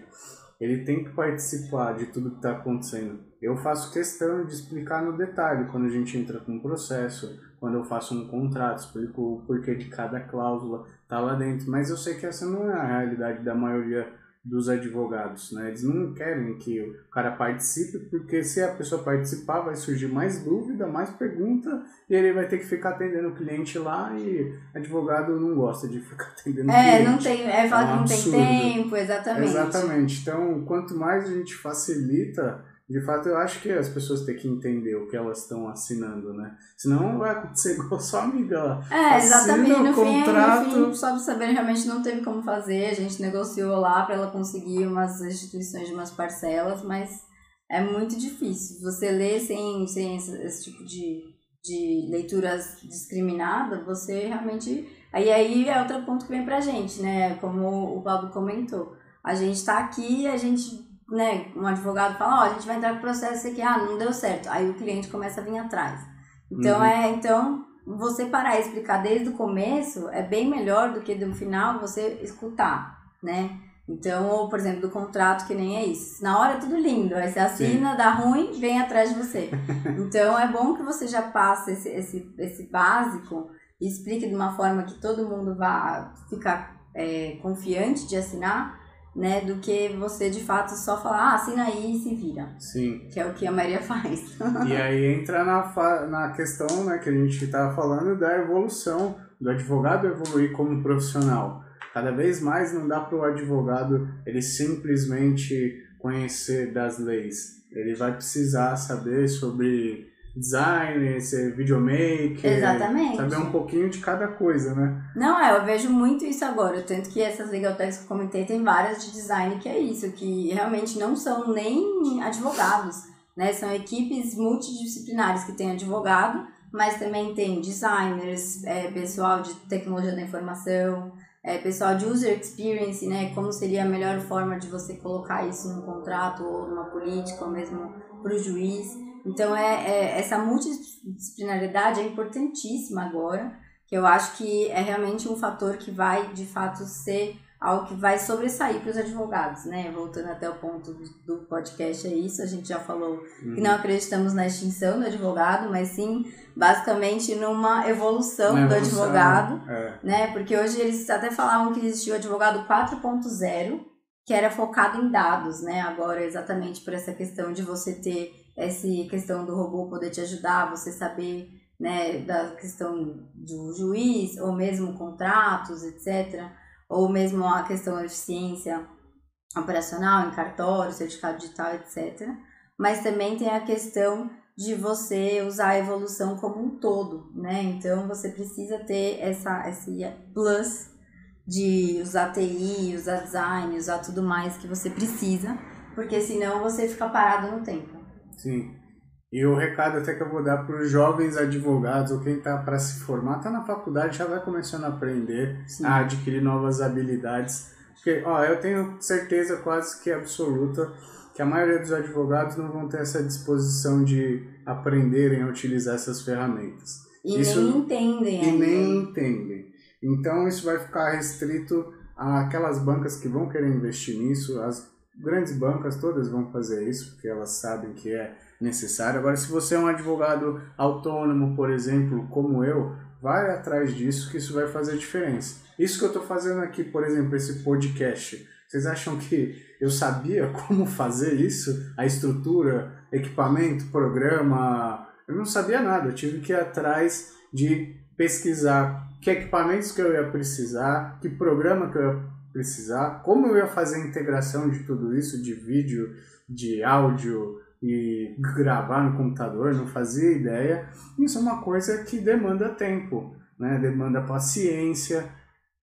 ele tem que participar de tudo que está acontecendo. Eu faço questão de explicar no detalhe quando a gente entra com um processo, quando eu faço um contrato, explico o porquê de cada cláusula, tá lá dentro. Mas eu sei que essa não é a realidade da maioria dos advogados, né? Eles não querem que o cara participe, porque se a pessoa participar vai surgir mais dúvida, mais pergunta, e ele vai ter que ficar atendendo o cliente lá, e advogado não gosta de [LAUGHS] ficar atendendo o É, cliente. não tem, é falar É um que não tem absurdo. tempo, exatamente. Exatamente. Então, quanto mais a gente facilita, de fato, eu acho que as pessoas têm que entender o que elas estão assinando, né? Senão vai acontecer igual sua amiga lá. É, Assina exatamente. o No fim, contrato. no fim, só pra saber, realmente não teve como fazer. A gente negociou lá para ela conseguir umas instituições de umas parcelas, mas é muito difícil. Você ler sem, sem esse, esse tipo de, de leituras discriminada, você realmente. Aí aí é outro ponto que vem pra gente, né? Como o Pablo comentou. A gente tá aqui, a gente, né, um advogado fala, ó, a gente vai entrar com processo aqui, ah, não deu certo. Aí o cliente começa a vir atrás. Então Uhum. é, então você parar e explicar desde o começo é bem melhor do que no final você escutar, né? Então, ou por exemplo, do contrato que nem é isso. Na hora é tudo lindo, aí você assina, dá ruim, vem atrás de você. [LAUGHS] Então é bom que você já passe esse, esse, esse básico e explique de uma forma que todo mundo vá ficar é, confiante de assinar, né? Do que você de fato só falar, ah, assina aí e se vira. Sim. Que é o que a Maria [LAUGHS] faz. E aí entra na, na questão né, que a gente estava falando da evolução, do advogado evoluir como profissional. Cada vez mais não dá para o advogado ele simplesmente conhecer das leis. Ele vai precisar saber sobre design, ser videomaker, Exatamente. saber um pouquinho de cada coisa, né? Não, é, eu vejo muito isso agora. Tanto que essas legal techs que eu comentei, tem várias de design que é isso, que realmente não são nem advogados, né? São equipes multidisciplinares que têm advogado, mas também tem designers, é, pessoal de tecnologia da informação, é, pessoal de user experience, né? Como seria a melhor forma de você colocar isso num contrato ou numa política, ou mesmo para o juiz. Então, é, é, essa multidisciplinaridade é importantíssima agora, que eu acho que é realmente um fator que vai, de fato, ser algo que vai sobressair para os advogados, né? Voltando até o ponto do, podcast, é isso, a gente já falou que não acreditamos na extinção do advogado, mas sim, basicamente, numa evolução Na do evolução, advogado, É. né? Porque hoje eles até falavam que existia o advogado 4.0, que era focado em dados, né? Agora, exatamente por essa questão de você ter essa questão do robô poder te ajudar, você saber, né, da questão do juiz, ou mesmo contratos, etc. Ou mesmo a questão da eficiência operacional em cartório, certificado digital, etc. Mas também tem a questão de você usar a evolução como um todo, né? Então você precisa ter essa esse plus de usar TI, usar design, usar tudo mais que você precisa, porque senão você fica parado no tempo. Sim. E o recado até que eu vou dar para os jovens advogados ou quem está para se formar, está na faculdade, já vai começando a aprender, Sim. a adquirir novas habilidades. Porque, ó, eu tenho certeza quase que absoluta que a maioria dos advogados não vão ter essa disposição de aprenderem a utilizar essas ferramentas. E Isso- nem entendem E ainda. nem entendem. Então isso vai ficar restrito àquelas bancas que vão querer investir nisso. As grandes bancas todas vão fazer isso, porque elas sabem que é necessário. Agora, se você é um advogado autônomo, por exemplo, como eu, vai atrás disso, que isso vai fazer diferença. Isso que eu estou fazendo aqui, por exemplo, esse podcast. Vocês acham que eu sabia [LAUGHS] como fazer isso? A estrutura, equipamento, programa. Eu não sabia nada. Eu tive que ir atrás de pesquisar que equipamentos que eu ia precisar, que programa que eu ia precisar, como eu ia fazer a integração de tudo isso, de vídeo, de áudio e gravar no computador, não fazia ideia. Isso é uma coisa que demanda tempo, né? demanda paciência.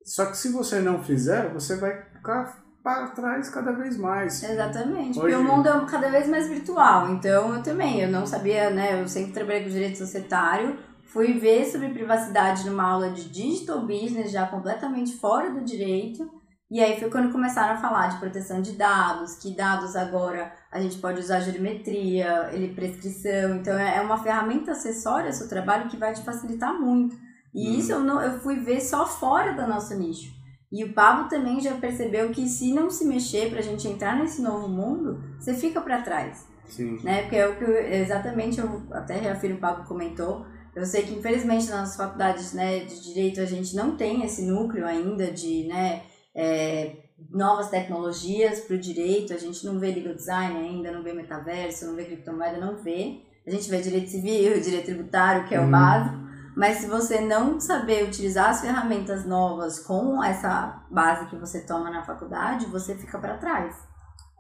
Só que se você não fizer, você vai ficar para trás cada vez mais. Exatamente, Hoje... porque o mundo é cada vez mais virtual, então eu também, eu não sabia, né, eu sempre trabalhei com direito societário, fui ver sobre privacidade numa aula de digital business, já completamente fora do direito, e aí foi quando começaram a falar de proteção de dados, que dados agora a gente pode usar geometria, ele prescrição, então é, é uma ferramenta acessória ao seu trabalho que vai te facilitar muito. E hum. isso eu, não, eu fui ver só fora do nosso nicho. E o Pablo também já percebeu que se não se mexer para a gente entrar nesse novo mundo, você fica para trás. Sim. Né? Porque é o que eu, exatamente eu até reafirmo o Pablo comentou. Eu sei que infelizmente nas faculdades né, de direito a gente não tem esse núcleo ainda de né, é, novas tecnologias para o direito. A gente não vê legal design ainda, não vê metaverso, não vê criptomoeda, não vê. A gente vê direito civil, [LAUGHS] direito tributário, que é o hum. básico. Mas se você não saber utilizar as ferramentas novas com essa base que você toma na faculdade, você fica para trás.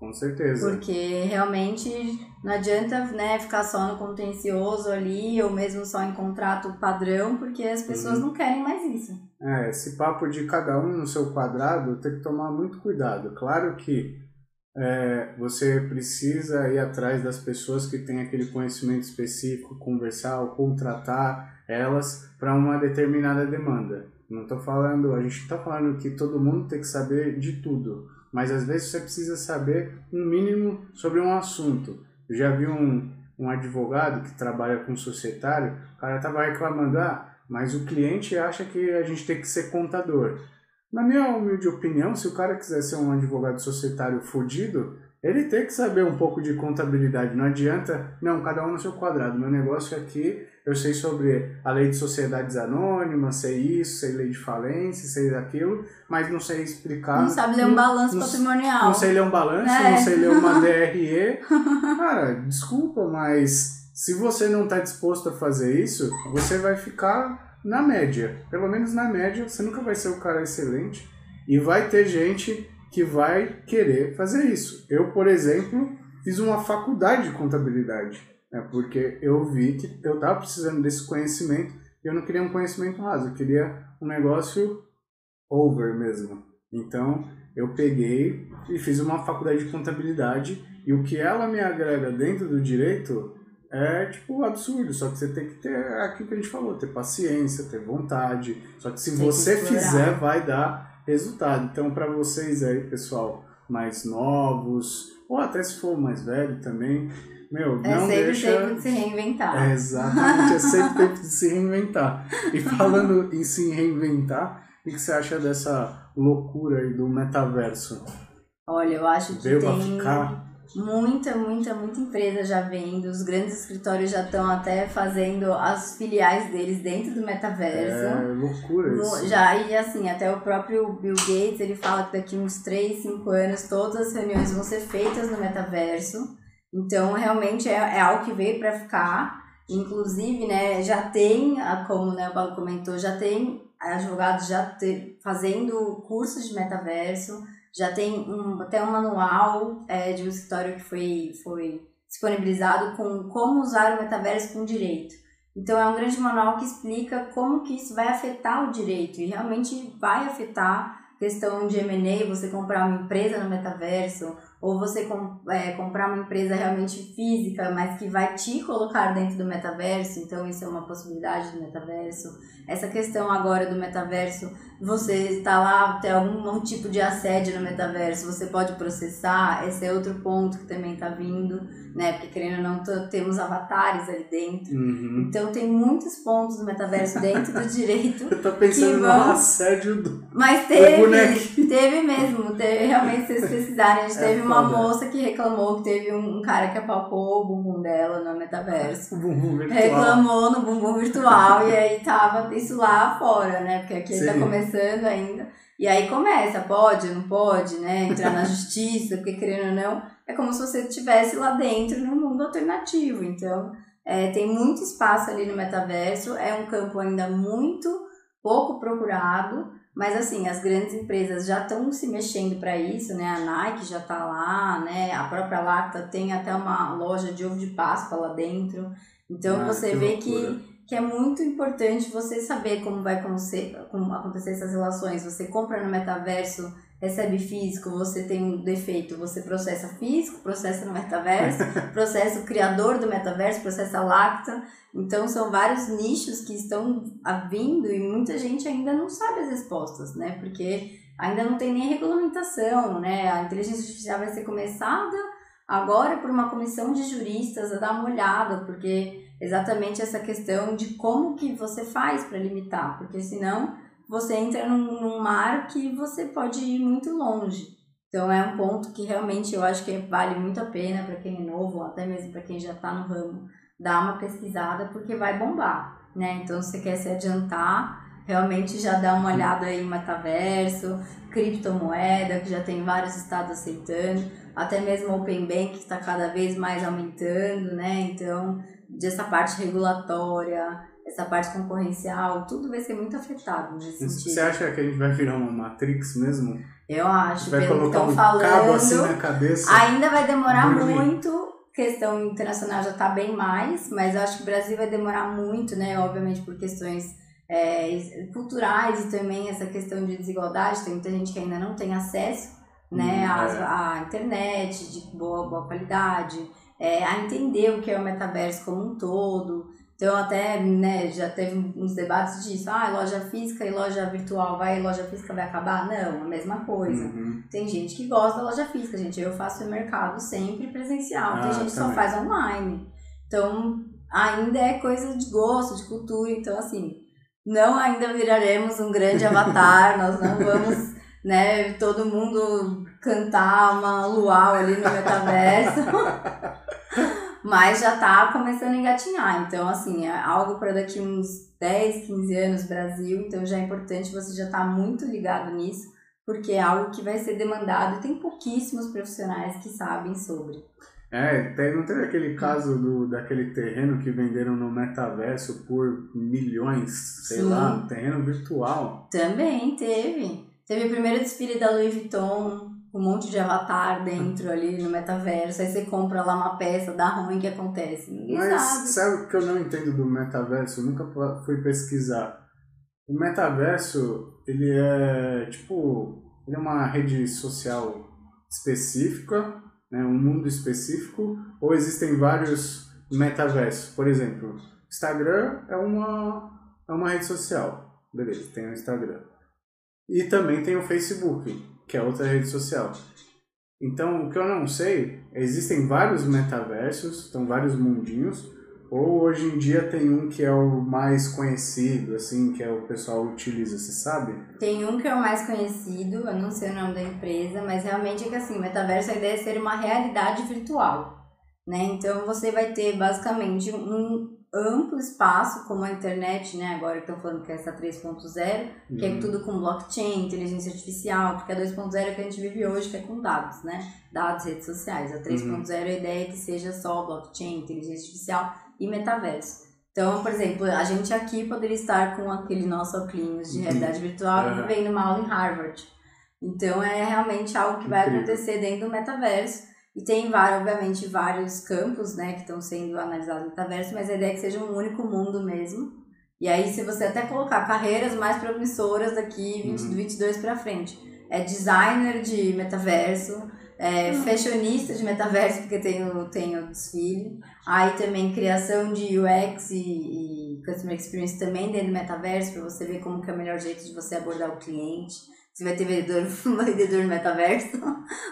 Com certeza. Porque realmente não adianta né, ficar só no contencioso ali ou mesmo só em contrato padrão, porque as pessoas uhum. não querem mais isso. É, esse papo de cada um no seu quadrado tem que tomar muito cuidado. Claro que é, você precisa ir atrás das pessoas que têm aquele conhecimento específico, conversar ou contratar elas para uma determinada demanda. Não estou falando, a gente está falando que todo mundo tem que saber de tudo, mas às vezes você precisa saber um mínimo sobre um assunto. Eu já vi um, um advogado que trabalha com societário, o cara estava reclamando, ah, mas o cliente acha que a gente tem que ser contador. Na minha humilde opinião, se o cara quiser ser um advogado societário fodido, ele tem que saber um pouco de contabilidade. Não adianta, não, cada um no seu quadrado. Meu negócio aqui, eu sei sobre a lei de sociedades anônimas, sei isso, sei lei de falência, sei aquilo, mas não sei explicar. Não sabe ler um balanço não, patrimonial. Não sei ler um balanço, é. não sei ler uma [LAUGHS] DRE. Cara, desculpa, mas se você não está disposto a fazer isso, você vai ficar na média. Pelo menos na média, você nunca vai ser o cara excelente. E vai ter gente que vai querer fazer isso. Eu, por exemplo, fiz uma faculdade de contabilidade, né, porque eu vi que eu estava precisando desse conhecimento e eu não queria um conhecimento raso, eu queria um negócio over mesmo. Então, eu peguei e fiz uma faculdade de contabilidade e o que ela me agrega dentro do direito é tipo absurdo, só que você tem que ter aquilo que a gente falou, ter paciência, ter vontade. Só que se tem você que fizer, vai dar resultado. Então, para vocês aí, pessoal, mais novos, ou até se for mais velho também, meu, é não sempre deixa... tempo de se reinventar. É, exatamente, é sempre tempo de se reinventar. E [LAUGHS] falando em se reinventar, o que você acha dessa loucura aí do metaverso? Olha, eu acho que Veio tem... ficar muita, muita, muita empresa já vendo, os grandes escritórios já estão até fazendo as filiais deles dentro do metaverso. É loucura isso. Já, e assim, até o próprio Bill Gates, ele fala que daqui uns 3, 5 anos todas as reuniões vão ser feitas no metaverso. Então, realmente é, é algo que veio para ficar. Inclusive, né, já tem, como né, o Paulo comentou, já tem advogados já ter, fazendo cursos de metaverso, já tem um, até um manual é, de um escritório que foi, foi disponibilizado com como usar o metaverso com direito. Então é um grande manual que explica como que isso vai afetar o direito e realmente vai afetar questão de M&A, você comprar uma empresa no metaverso ou você é, comprar uma empresa realmente física, mas que vai te colocar dentro do metaverso, então isso é uma possibilidade do metaverso. Essa questão agora do metaverso, você está lá, tem algum tipo de assédio no metaverso, você pode processar, esse é outro ponto que também está vindo né? Porque querendo ou não, temos avatares ali dentro. Uhum. Então tem muitos pontos do metaverso dentro do direito. [LAUGHS] Eu tô pensando vão... no assédio do. Mas teve, teve mesmo, teve, realmente, se vocês precisarem. A gente é teve foda. uma moça que reclamou que teve um cara que apalpou o bumbum dela no metaverso. [LAUGHS] O bumbum virtual. Reclamou no bumbum virtual e aí tava isso lá fora, né? Porque aqui ele tá começando ainda. E aí começa, pode, não pode, né? Entrar na justiça, porque querendo ou não é como se você estivesse lá dentro no mundo alternativo. Então, é, tem muito espaço ali no metaverso, é um campo ainda muito pouco procurado, mas assim, as grandes empresas já estão se mexendo para isso, né? A Nike já está lá, né? A própria Lacta tem até uma loja de ovo de Páscoa lá dentro. Então, ah, você que vê que que é muito importante você saber como vai acontecer, como acontecer essas relações. Você compra no metaverso recebe físico, você tem um defeito, você processa físico, processa no metaverso, [LAUGHS] processa o criador do metaverso, processa lacta. Então são vários nichos que estão vindo e muita gente ainda não sabe as respostas, né? Porque ainda não tem nem regulamentação, né? A inteligência artificial vai ser começada agora por uma comissão de juristas a dar uma olhada, porque exatamente essa questão de como que você faz para limitar, porque senão você entra num, num mar que você pode ir muito longe. Então é um ponto que realmente eu acho que vale muito a pena para quem é novo, ou até mesmo para quem já está no ramo, dar uma pesquisada porque vai bombar, né? Então se você quer se adiantar, realmente já dá uma olhada aí em metaverso, criptomoeda, que já tem vários estados aceitando, até mesmo Open Bank que está cada vez mais aumentando, né? Então, dessa parte regulatória, essa parte concorrencial, tudo vai ser muito afetado nesse sentido. Você acha que a gente vai virar uma Matrix mesmo? Eu acho, vai pelo que colocar estão um falando. cabo assim na cabeça? Ainda vai demorar dormir. muito. Questão internacional já está bem mais, mas eu acho que o Brasil vai demorar muito, né? Obviamente por questões é, culturais e também essa questão de desigualdade. Tem muita gente que ainda não tem acesso né, Hum, à, é. à internet de boa, boa qualidade, é, a entender o que é o metaverso como um todo. Então, até, né, já teve uns debates disso. Ah, loja física e loja virtual, vai, loja física vai acabar? Não, a mesma coisa. Uhum. Tem gente que gosta da loja física, gente. Eu faço mercado sempre presencial. Ah, Tem gente que só faz online. Então, ainda é coisa de gosto, de cultura. Então, assim, não ainda viraremos um grande avatar. [LAUGHS] nós não vamos, né, todo mundo cantar uma luau ali no metaverso. [LAUGHS] Mas já tá começando a engatinhar. Então, assim, é algo para daqui uns 10, 15 anos Brasil. Então, já é importante você já estar tá muito ligado nisso, porque é algo que vai ser demandado e tem pouquíssimos profissionais que sabem sobre. É, tem, não teve aquele caso do, daquele terreno que venderam no metaverso por milhões, sei Sim. lá, um terreno virtual. Também teve. Teve o primeiro desfile da Louis Vuitton, um monte de avatar dentro ali no metaverso. Aí você compra lá uma peça, dá ruim, que acontece? Ninguém Mas sabe. sabe o que eu não entendo do metaverso? Eu nunca fu- fui pesquisar. O metaverso, ele é tipo, ele é uma rede social específica, né, um mundo específico, ou existem vários metaversos? Por exemplo, Instagram é uma, é uma rede social. Beleza, tem o Instagram. E também tem o Facebook, que é outra rede social. Então, o que eu não sei, existem vários metaversos, então vários mundinhos, ou hoje em dia tem um que é o mais conhecido, assim, que é o pessoal utiliza, você sabe? Tem um que é o mais conhecido, eu não sei o nome da empresa, mas realmente é que assim, o metaverso a ideia é ser uma realidade virtual, né? Então você vai ter basicamente um amplo espaço, como a internet, né? Agora que estão falando que é essa 3.0, que é Uhum. tudo com blockchain, inteligência artificial, porque a 2.0 é que a gente vive hoje, que é com dados, né? Dados, redes sociais. A 3.0 a ideia é que seja só blockchain, inteligência artificial e metaverso. Então, por exemplo, a gente aqui poderia estar com aquele nosso óculos de Uhum. realidade virtual Aham. vivendo uma aula em Harvard. Então, é realmente algo que vai acontecer dentro do metaverso. E tem, obviamente, vários campos, né, que estão sendo analisados no metaverso, mas a ideia é que seja um único mundo mesmo. E aí, se você até colocar carreiras mais promissoras daqui 20, Uhum. 22 para frente, é designer de metaverso, é fashionista de metaverso, porque tem o, tem o desfile. Aí também criação de UX e, e Customer Experience também dentro do metaverso, para você ver como que é o melhor jeito de você abordar o cliente. Você vai ter vendedor, [LAUGHS] vendedor no metaverso,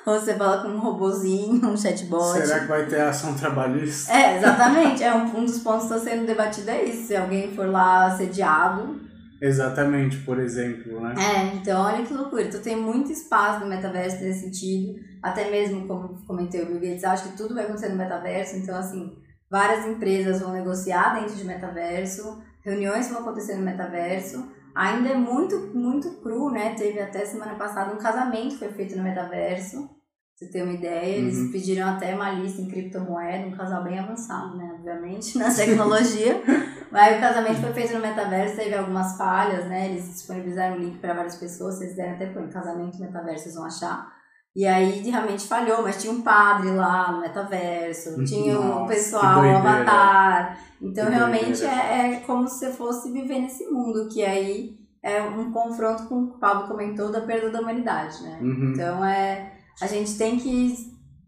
ou você fala com um robozinho, um chatbot. Será que vai ter ação trabalhista? É, exatamente. É um, um dos pontos que está sendo debatido é isso. Se alguém for lá assediado. Exatamente, por exemplo, né? É, então olha que loucura. Então tem muito espaço no metaverso nesse sentido. Até mesmo, como comentei o Bill Gates, acho que tudo vai acontecer no metaverso. Então, assim, várias empresas vão negociar dentro de metaverso, reuniões vão acontecer no metaverso. Ainda é muito, muito cru, né? Teve até semana passada um casamento que foi feito no metaverso. Pra você ter uma ideia, eles Uhum. pediram até uma lista em criptomoeda, um casal bem avançado, né? Obviamente, [LAUGHS] na tecnologia. [LAUGHS] Mas o casamento foi feito no metaverso, teve algumas falhas, né? Eles disponibilizaram o link para várias pessoas, vocês devem até em casamento metaverso, vocês vão achar. E aí realmente falhou, mas tinha um padre lá no metaverso, tinha Nossa, que pessoal, doideira. avatar. Então Que realmente é, é como se você fosse viver nesse mundo, que aí é um confronto com o que o Pablo comentou da perda da humanidade, né? Uhum. Então é a gente tem que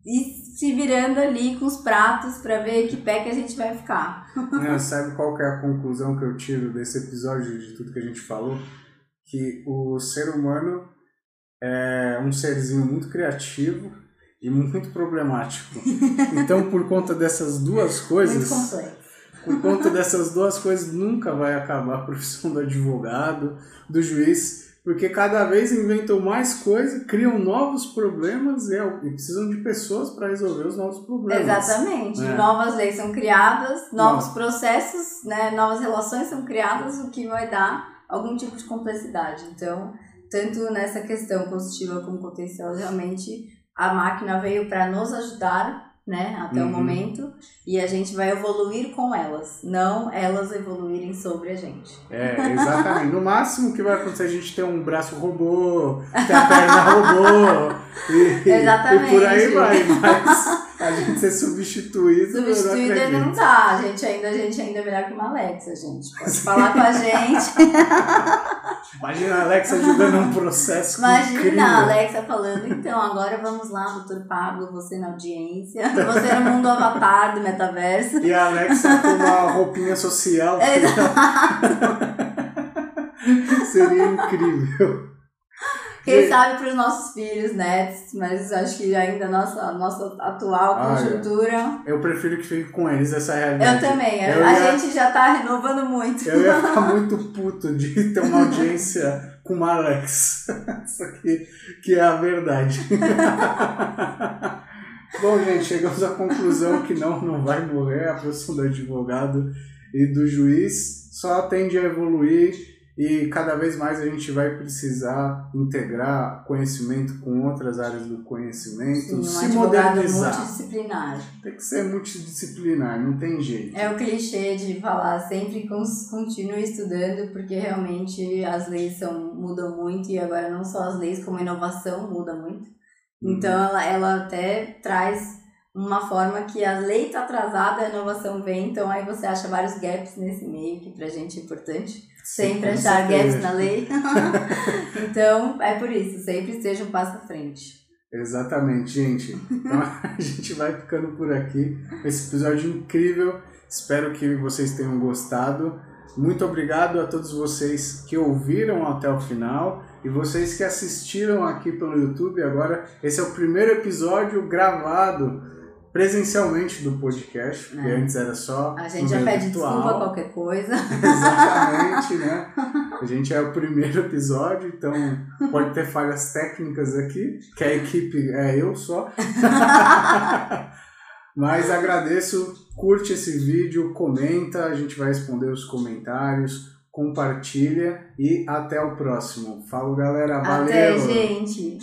ir se virando ali com os pratos para ver que pé que a gente vai ficar. É, [LAUGHS] sabe qual que é a conclusão que eu tiro desse episódio de tudo que a gente falou? Que o ser humano é um serzinho muito criativo e muito problemático. [LAUGHS] Então, por conta dessas duas coisas, por conta dessas duas coisas, nunca vai acabar a profissão do advogado, do juiz, porque cada vez inventam mais coisas, criam novos problemas e, e precisam de pessoas para resolver os novos problemas. Exatamente. É. Novas leis são criadas, novos Não. processos, né, novas relações são criadas, o que vai dar algum tipo de complexidade. Então, tanto nessa questão positiva como potencial, realmente a máquina veio para nos ajudar, né, até o Uhum. momento, e a gente vai evoluir com elas, não elas evoluírem sobre a gente. É, exatamente. No máximo que vai acontecer é a gente ter um braço robô, ter a perna robô e, Exatamente. e por aí vai, mas a gente ser substituído, não Substituída acredito. não dá, a gente ainda, a gente ainda é melhor que uma Alexa, gente. Pode [LAUGHS] falar com a gente. Imagina a Alexa ajudando um processo Imagina incrível. a Alexa falando, então, agora vamos lá, doutor Pablo, você na audiência, você no mundo avatar do metaverso. E a Alexa com uma roupinha social. [LAUGHS] Seria incrível. Quem sabe para os nossos filhos, netos, mas acho que ainda a nossa, nossa atual Ah, é. conjuntura. Eu prefiro que fique com eles essa Eu realidade. também, Eu a ia- gente já tá renovando muito. Eu ia ficar [LAUGHS] muito puto de ter uma audiência com uma Alex. [LAUGHS] Isso aqui que é a verdade. [LAUGHS] Bom, gente, chegamos à conclusão que não, não vai morrer a profissão do advogado e do juiz, só tende a evoluir e cada vez mais a gente vai precisar integrar conhecimento com outras áreas do conhecimento, Sim, um se modernizar. multidisciplinar. Tem que ser multidisciplinar, não tem jeito. É o clichê de falar sempre continue estudando, porque realmente as leis são, mudam muito e agora não só as leis, como a inovação muda muito. Então ela, ela até traz uma forma que a lei está atrasada, a inovação vem, então aí você acha vários gaps nesse meio, que pra gente é importante. Sempre Com achar certeza. gaps na lei. [LAUGHS] então é por isso, sempre esteja um passo à frente. Exatamente, gente. Então [LAUGHS] a gente vai ficando por aqui. Esse episódio incrível. Espero que vocês tenham gostado. Muito obrigado a todos vocês que ouviram até o final e vocês que assistiram aqui pelo YouTube. Agora, esse é o primeiro episódio gravado presencialmente do podcast, porque É. antes era só A gente já pede virtual. desculpa qualquer coisa. [LAUGHS] [LAUGHS] Exatamente, né? A gente é o primeiro episódio, então pode ter falhas técnicas aqui, que a equipe é eu só. [LAUGHS] Mas agradeço, curte esse vídeo, comenta, a gente vai responder os comentários, compartilha e até o próximo. Falou, galera. Valeu! Até, gente!